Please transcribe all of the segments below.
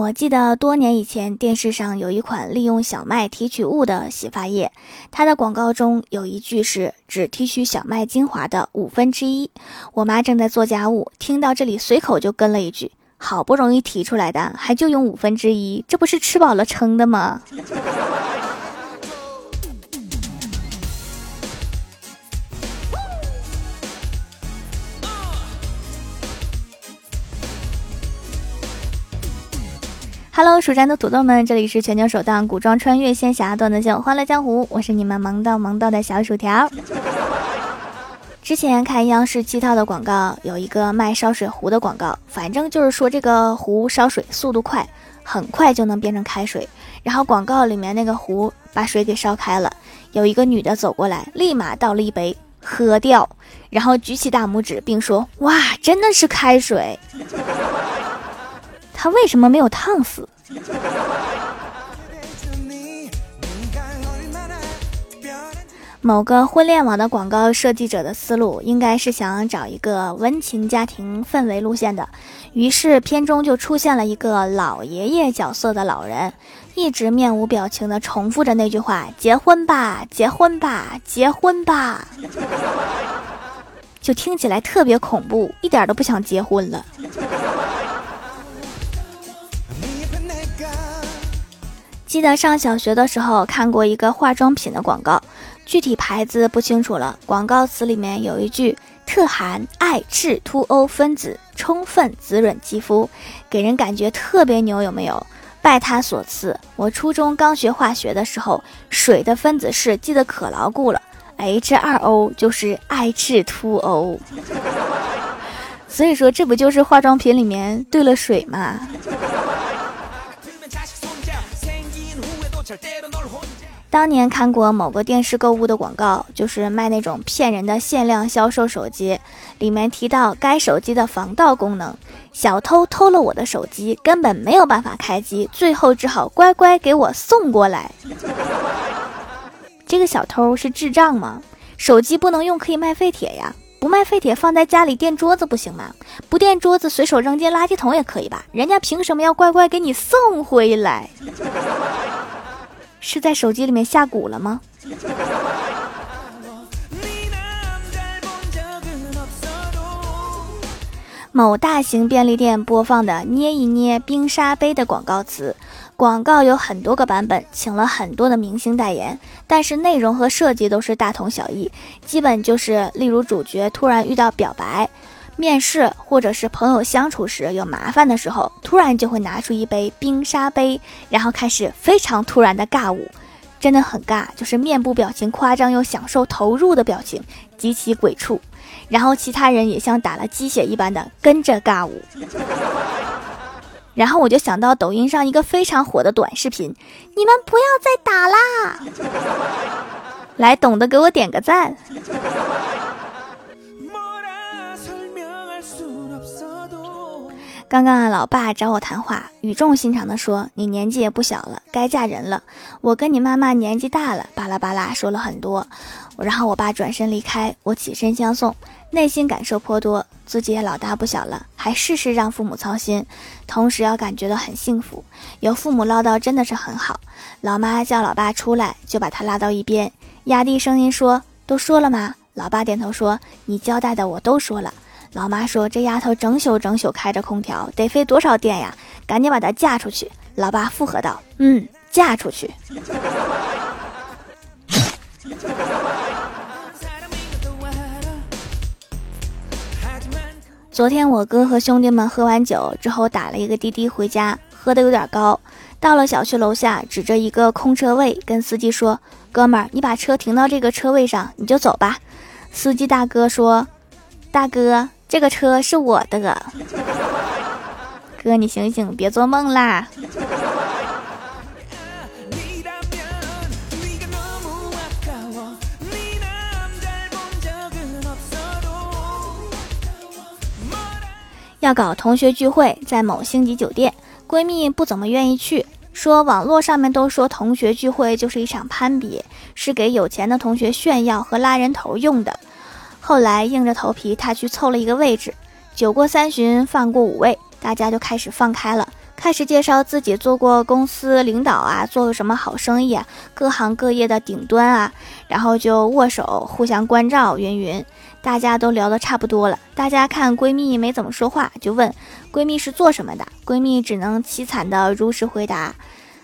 我记得多年以前，电视上有一款利用小麦提取物的洗发液，它的广告中有一句是“只提取小麦精华的五分之一”。我妈正在做家务，听到这里，随口就跟了一句：“好不容易提出来的，还就用五分之一，这不是吃饱了撑的吗？” Hello，蜀山的土豆们，这里是全球首档古装穿越仙侠段子秀《欢乐江湖》，我是你们萌到萌到的小薯条。之前看央视七套的广告，有一个卖烧水壶的广告，反正就是说这个壶烧水速度快，很快就能变成开水。然后广告里面那个壶把水给烧开了，有一个女的走过来，立马倒了一杯喝掉，然后举起大拇指，并说：“哇，真的是开水。”他为什么没有烫死？某个婚恋网的广告设计者的思路应该是想找一个温情家庭氛围路线的，于是片中就出现了一个老爷爷角色的老人，一直面无表情的重复着那句话：“结婚吧，结婚吧，结婚吧。”就听起来特别恐怖，一点都不想结婚了。记得上小学的时候看过一个化妆品的广告，具体牌子不清楚了。广告词里面有一句“特含爱赤凸 O 分子，充分滋润肌肤”，给人感觉特别牛，有没有？拜他所赐，我初中刚学化学的时候，水的分子式记得可牢固了，H2O 就是爱赤凸 O。所以说，这不就是化妆品里面兑了水吗？当年看过某个电视购物的广告，就是卖那种骗人的限量销售手机，里面提到该手机的防盗功能，小偷偷了我的手机，根本没有办法开机，最后只好乖乖给我送过来。这个小偷是智障吗？手机不能用可以卖废铁呀，不卖废铁放在家里垫桌子不行吗？不垫桌子随手扔进垃圾桶也可以吧？人家凭什么要乖乖给你送回来？是在手机里面下蛊了吗？某大型便利店播放的“捏一捏冰沙杯”的广告词，广告有很多个版本，请了很多的明星代言，但是内容和设计都是大同小异，基本就是例如主角突然遇到表白。面试或者是朋友相处时有麻烦的时候，突然就会拿出一杯冰沙杯，然后开始非常突然的尬舞，真的很尬，就是面部表情夸张又享受投入的表情，极其鬼畜。然后其他人也像打了鸡血一般的跟着尬舞。然后我就想到抖音上一个非常火的短视频，你们不要再打啦！来，懂得给我点个赞。刚刚啊，老爸找我谈话，语重心长地说：“你年纪也不小了，该嫁人了。我跟你妈妈年纪大了，巴拉巴拉说了很多。然后我爸转身离开，我起身相送，内心感受颇多。自己也老大不小了，还事事让父母操心，同时要感觉到很幸福。有父母唠叨真的是很好。老妈叫老爸出来，就把他拉到一边，压低声音说：都说了吗？老爸点头说：你交代的我都说了。”老妈说：“这丫头整宿整宿开着空调，得费多少电呀？赶紧把她嫁出去。”老爸附和道：“嗯，嫁出去。”昨天我哥和兄弟们喝完酒之后，打了一个滴滴回家，喝的有点高。到了小区楼下，指着一个空车位，跟司机说：“哥们儿，你把车停到这个车位上，你就走吧。”司机大哥说：“大哥。”这个车是我的，哥，你醒醒，别做梦啦！要搞同学聚会，在某星级酒店，闺蜜不怎么愿意去，说网络上面都说同学聚会就是一场攀比，是给有钱的同学炫耀和拉人头用的。后来硬着头皮，他去凑了一个位置。酒过三巡，饭过五味，大家就开始放开了，开始介绍自己做过公司领导啊，做过什么好生意啊，各行各业的顶端啊，然后就握手互相关照，云云。大家都聊得差不多了，大家看闺蜜没怎么说话，就问闺蜜是做什么的，闺蜜只能凄惨的如实回答：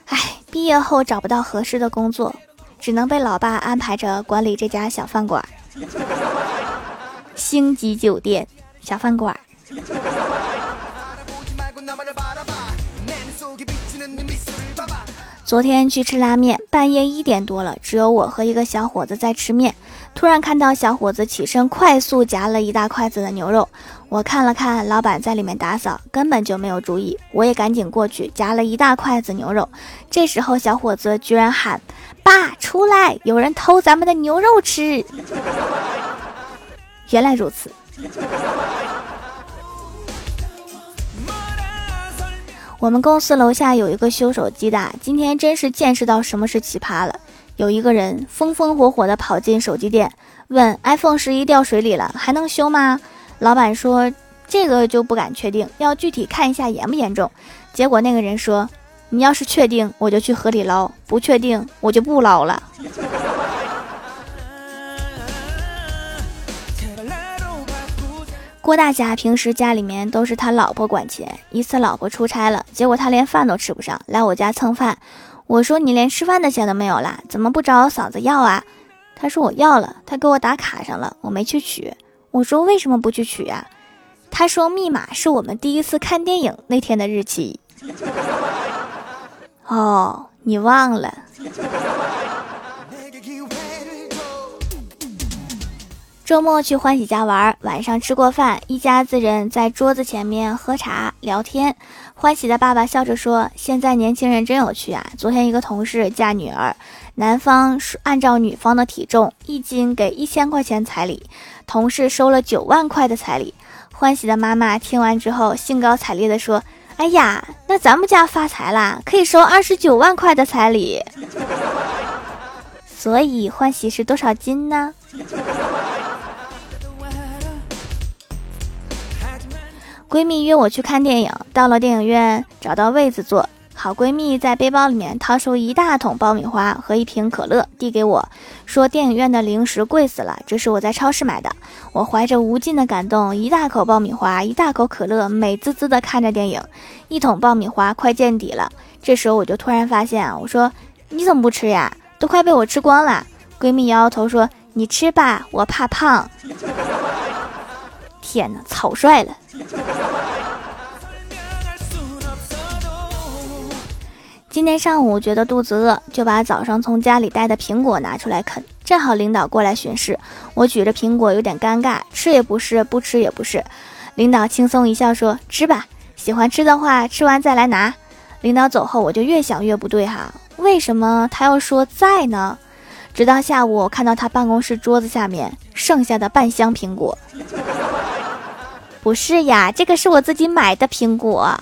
唉，毕业后找不到合适的工作，只能被老爸安排着管理这家小饭馆，星级酒店小饭馆。昨天去吃拉面，半夜一点多了，只有我和一个小伙子在吃面。突然看到小伙子起身，快速夹了一大筷子的牛肉。我看了看，老板在里面打扫，根本就没有注意。我也赶紧过去夹了一大筷子牛肉。这时候，小伙子居然喊：“爸，出来！有人偷咱们的牛肉吃！”原来如此。我们公司楼下有一个修手机的，今天真是见识到什么是奇葩了。有一个人风风火火地跑进手机店，问 iPhone 十一掉水里了，还能修吗？老板说这个就不敢确定，要具体看一下严不严重。结果那个人说，你要是确定，我就去河里捞；不确定，我就不捞了。郭大侠平时家里面都是他老婆管钱，一次老婆出差了，结果他连饭都吃不上，来我家蹭饭。我说你连吃饭的钱都没有啦，怎么不找我嫂子要啊？他说我要了，他给我打卡上了，我没去取。我说为什么不去取呀？他说密码是我们第一次看电影那天的日期。哦，你忘了。周末去欢喜家玩，晚上吃过饭，一家子人在桌子前面喝茶聊天。欢喜的爸爸笑着说：“现在年轻人真有趣啊！昨天一个同事嫁女儿，男方是按照女方的体重一斤给一千块钱彩礼，同事收了九万块的彩礼。欢喜的妈妈听完之后兴高采烈地说：‘哎呀，那咱们家发财啦，可以收二十九万块的彩礼。’所以欢喜是多少斤呢？”闺蜜约我去看电影，到了电影院找到位子坐。好闺蜜在背包里面掏出一大桶爆米花和一瓶可乐，递给我说：“电影院的零食贵死了，这是我在超市买的。”我怀着无尽的感动，一大口爆米花，一大口可乐，美滋滋的看着电影。一桶爆米花快见底了，这时候我就突然发现啊，我说：“你怎么不吃呀？都快被我吃光了。”闺蜜摇摇头说：“你吃吧，我怕胖。”天哪，草率了！今天上午觉得肚子饿，就把早上从家里带的苹果拿出来啃。正好领导过来巡视，我举着苹果有点尴尬，吃也不是，不吃也不是。领导轻松一笑说：“吃吧，喜欢吃的话，吃完再来拿。”领导走后，我就越想越不对哈，为什么他要说在呢？直到下午，我看到他办公室桌子下面剩下的半箱苹果。不是呀，这个是我自己买的苹果。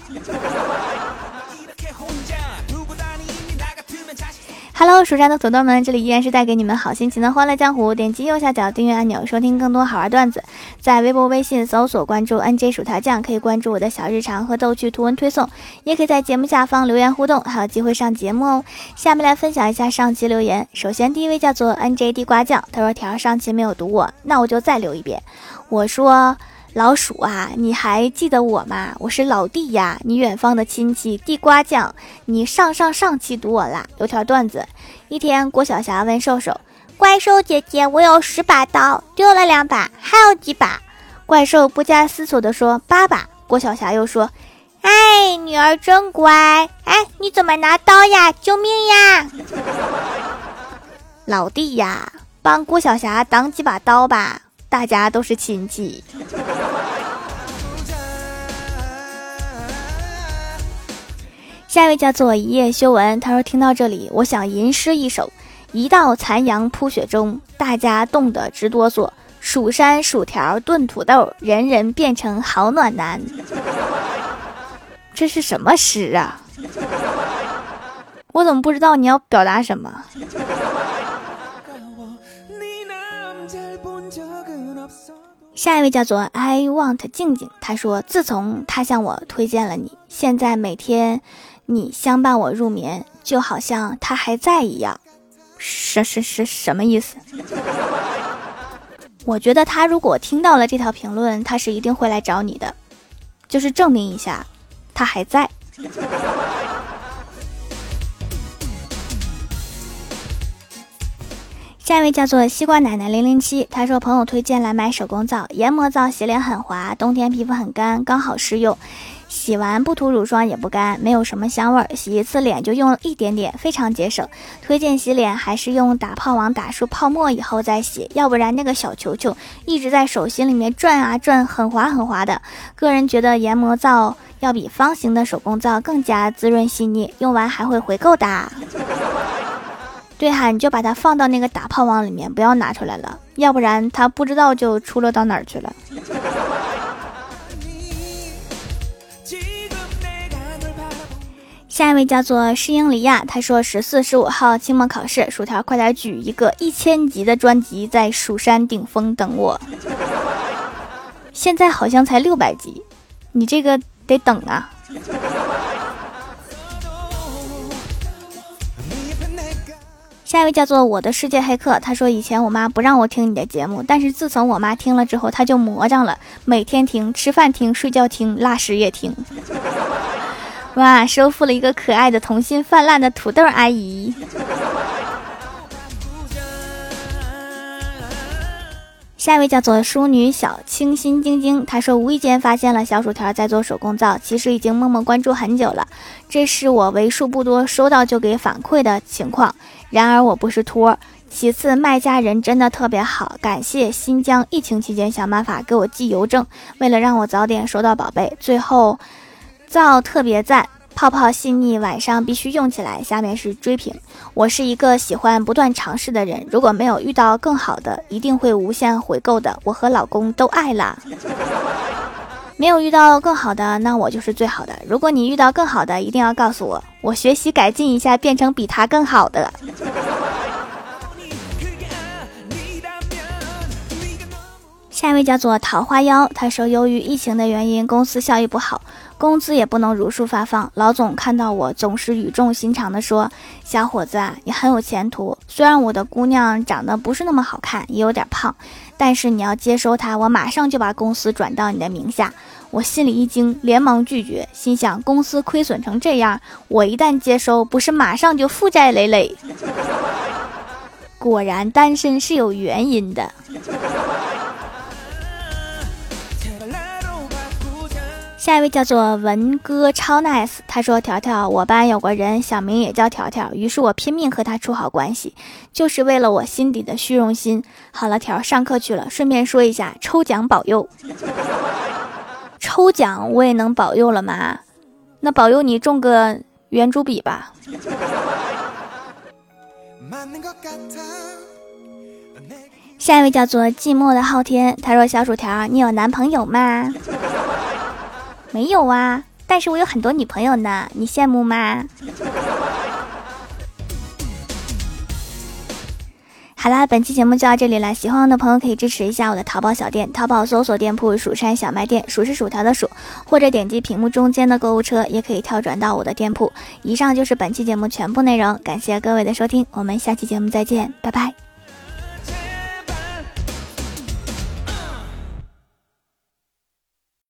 Hello，蜀山的土豆们，这里依然是带给你们好心情的欢乐江湖。点击右下角订阅按钮，收听更多好玩段子。在微博、微信搜索关注 NJ 薯条酱，可以关注我的小日常和逗趣图文推送，也可以在节目下方留言互动，还有机会上节目哦。下面来分享一下上期留言。首先，第一位叫做 NJ 地瓜酱，他说条上期没有读我，那我就再留一遍。我说。老鼠啊，你还记得我吗？我是老弟呀，你远方的亲戚地瓜酱。你上上上期读我啦。有条段子：一天，郭晓霞问兽兽：“怪兽姐姐，我有十把刀，丢了两把，还有几把？”怪兽不加思索地说：“八把。”郭晓霞又说：“哎，女儿真乖。哎，你怎么拿刀呀？救命呀！”老弟呀，帮郭晓霞挡几把刀吧。大家都是亲戚。下一位叫做一夜修文，他说：“听到这里，我想吟诗一首：一道残阳铺雪中，大家冻得直哆嗦。蜀山薯条炖土豆，人人变成好暖男。”这是什么诗啊？我怎么不知道你要表达什么？下一位叫做 I want 静静，他说：“自从他向我推荐了你。”现在每天你相伴我入眠，就好像他还在一样。什什什什么意思？我觉得他如果听到了这条评论，他是一定会来找你的，就是证明一下他还在。下一位叫做西瓜奶奶零零七，他说朋友推荐来买手工皂，研磨皂洗脸很滑，冬天皮肤很干，刚好适用。洗完不涂乳霜也不干，没有什么香味儿，洗一次脸就用了一点点，非常节省。推荐洗脸还是用打泡网打出泡沫以后再洗，要不然那个小球球一直在手心里面转啊转，很滑很滑的。个人觉得研磨皂要比方形的手工皂更加滋润细腻，用完还会回购的。对哈，你就把它放到那个打泡网里面，不要拿出来了，要不然它不知道就出落到哪儿去了。下一位叫做诗英里亚，他说十四、十五号期末考试，薯条快点举一个一千级的专辑在蜀山顶峰等我。现在好像才六百级，你这个得等啊。下一位叫做我的世界黑客，他说以前我妈不让我听你的节目，但是自从我妈听了之后，他就魔障了，每天听，吃饭听，睡觉听，拉屎也听。哇，收复了一个可爱的童心泛滥的土豆阿姨。下一位叫做淑女小清新晶晶，她说无意间发现了小薯条在做手工皂，其实已经默默关注很久了，这是我为数不多收到就给反馈的情况。然而我不是托，其次卖家人真的特别好，感谢新疆疫情期间想办法给我寄邮政，为了让我早点收到宝贝。最后。皂特别赞，泡泡细腻，晚上必须用起来。下面是追评，我是一个喜欢不断尝试的人，如果没有遇到更好的，一定会无限回购的。我和老公都爱啦。没有遇到更好的，那我就是最好的。如果你遇到更好的，一定要告诉我，我学习改进一下，变成比他更好的。下一位叫做桃花妖，他说由于疫情的原因，公司效益不好。工资也不能如数发放，老总看到我总是语重心长地说：“小伙子，你很有前途。虽然我的姑娘长得不是那么好看，也有点胖，但是你要接收她，我马上就把公司转到你的名下。”我心里一惊，连忙拒绝，心想公司亏损成这样，我一旦接收，不是马上就负债累累？果然单身是有原因的。下一位叫做文哥超 nice，他说：“条条，我班有个人小名也叫条条，于是我拼命和他处好关系，就是为了我心底的虚荣心。”好了，条上课去了，顺便说一下，抽奖保佑，抽奖我也能保佑了吗？那保佑你中个圆珠笔吧。下一位叫做寂寞的昊天，他说：“小薯条，你有男朋友吗？”没有啊，但是我有很多女朋友呢，你羡慕吗？好啦，本期节目就到这里了，喜欢我的朋友可以支持一下我的淘宝小店，淘宝搜索店铺“蜀山小卖店”，数是薯条的数，或者点击屏幕中间的购物车，也可以跳转到我的店铺。以上就是本期节目全部内容，感谢各位的收听，我们下期节目再见，拜拜。